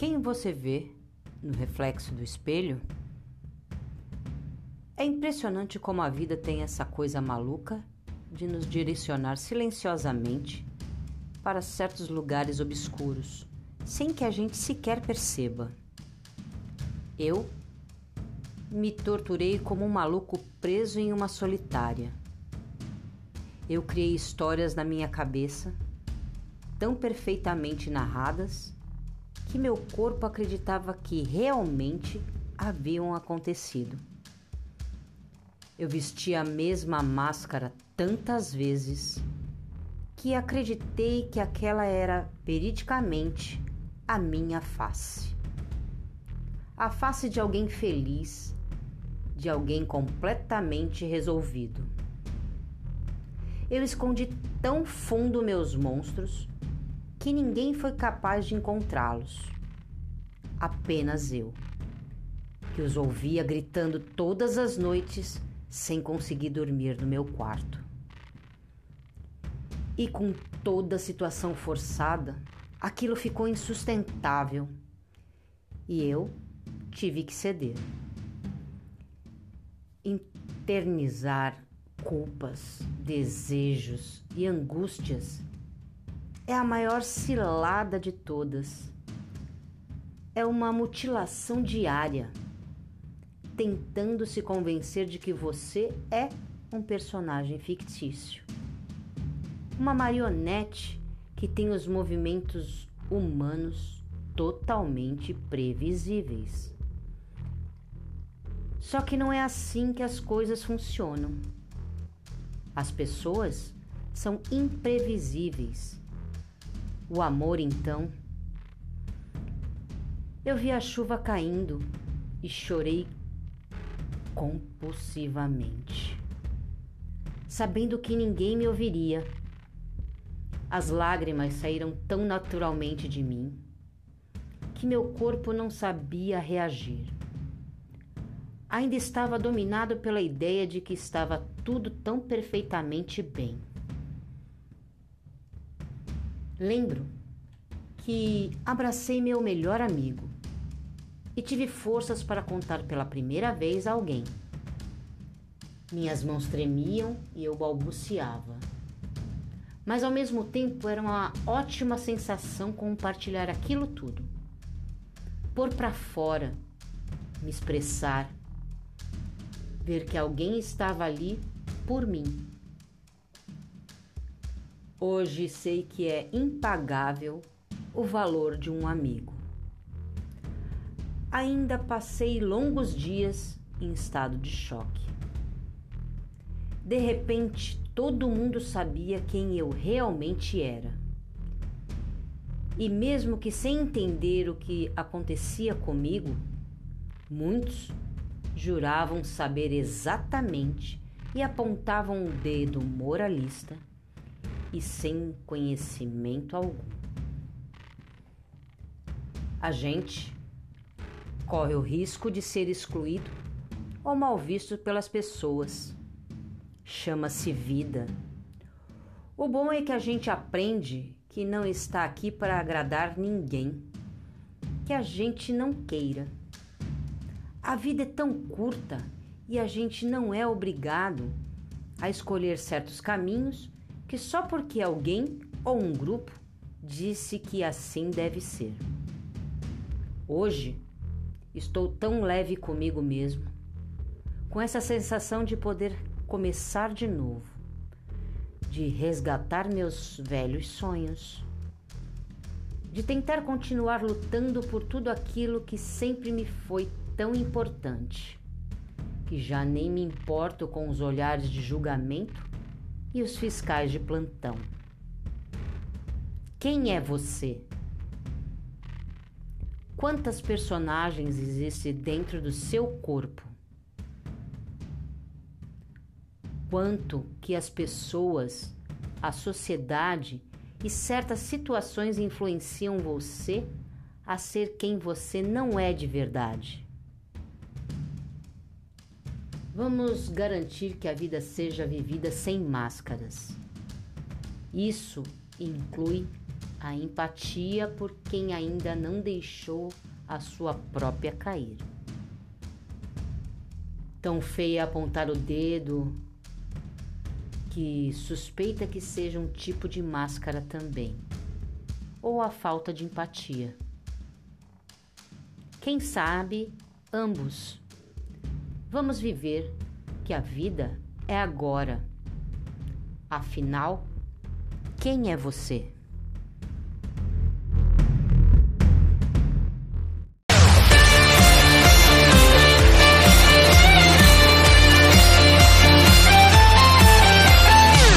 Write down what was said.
Quem você vê no reflexo do espelho? É impressionante como a vida tem essa coisa maluca de nos direcionar silenciosamente para certos lugares obscuros, sem que a gente sequer perceba. Eu me torturei como um maluco preso em uma solitária. Eu criei histórias na minha cabeça, tão perfeitamente narradas, que meu corpo acreditava que realmente haviam acontecido. Eu vesti a mesma máscara tantas vezes que acreditei que aquela era veridicamente a minha face. A face de alguém feliz, de alguém completamente resolvido. Eu escondi tão fundo meus monstros que ninguém foi capaz de encontrá-los. Apenas eu, que os ouvia gritando todas as noites sem conseguir dormir no meu quarto. E com toda a situação forçada, aquilo ficou insustentável e eu tive que ceder internizar culpas, desejos e angústias é a maior cilada de todas. É uma mutilação diária, tentando se convencer de que você é um personagem fictício. Uma marionete que tem os movimentos humanos totalmente previsíveis. Só que não é assim que as coisas funcionam. As pessoas são imprevisíveis. O amor, então. Eu vi a chuva caindo e chorei compulsivamente, sabendo que ninguém me ouviria. As lágrimas saíram tão naturalmente de mim que meu corpo não sabia reagir ainda estava dominado pela ideia de que estava tudo tão perfeitamente bem. Lembro que abracei meu melhor amigo e tive forças para contar pela primeira vez a alguém. Minhas mãos tremiam e eu balbuciava. Mas ao mesmo tempo era uma ótima sensação compartilhar aquilo tudo. Pôr para fora, me expressar, ver que alguém estava ali por mim. Hoje sei que é impagável o valor de um amigo. Ainda passei longos dias em estado de choque. De repente, todo mundo sabia quem eu realmente era. E mesmo que sem entender o que acontecia comigo, muitos juravam saber exatamente e apontavam um dedo moralista e sem conhecimento algum. A gente corre o risco de ser excluído ou mal visto pelas pessoas. Chama-se vida. O bom é que a gente aprende que não está aqui para agradar ninguém, que a gente não queira a vida é tão curta e a gente não é obrigado a escolher certos caminhos que só porque alguém ou um grupo disse que assim deve ser. Hoje estou tão leve comigo mesmo, com essa sensação de poder começar de novo, de resgatar meus velhos sonhos, de tentar continuar lutando por tudo aquilo que sempre me foi tão importante que já nem me importo com os olhares de julgamento e os fiscais de plantão. Quem é você? Quantas personagens existem dentro do seu corpo? Quanto que as pessoas, a sociedade e certas situações influenciam você a ser quem você não é de verdade? Vamos garantir que a vida seja vivida sem máscaras. Isso inclui a empatia por quem ainda não deixou a sua própria cair. Tão feia apontar o dedo que suspeita que seja um tipo de máscara também, ou a falta de empatia. Quem sabe, ambos. Vamos viver que a vida é agora. Afinal, quem é você?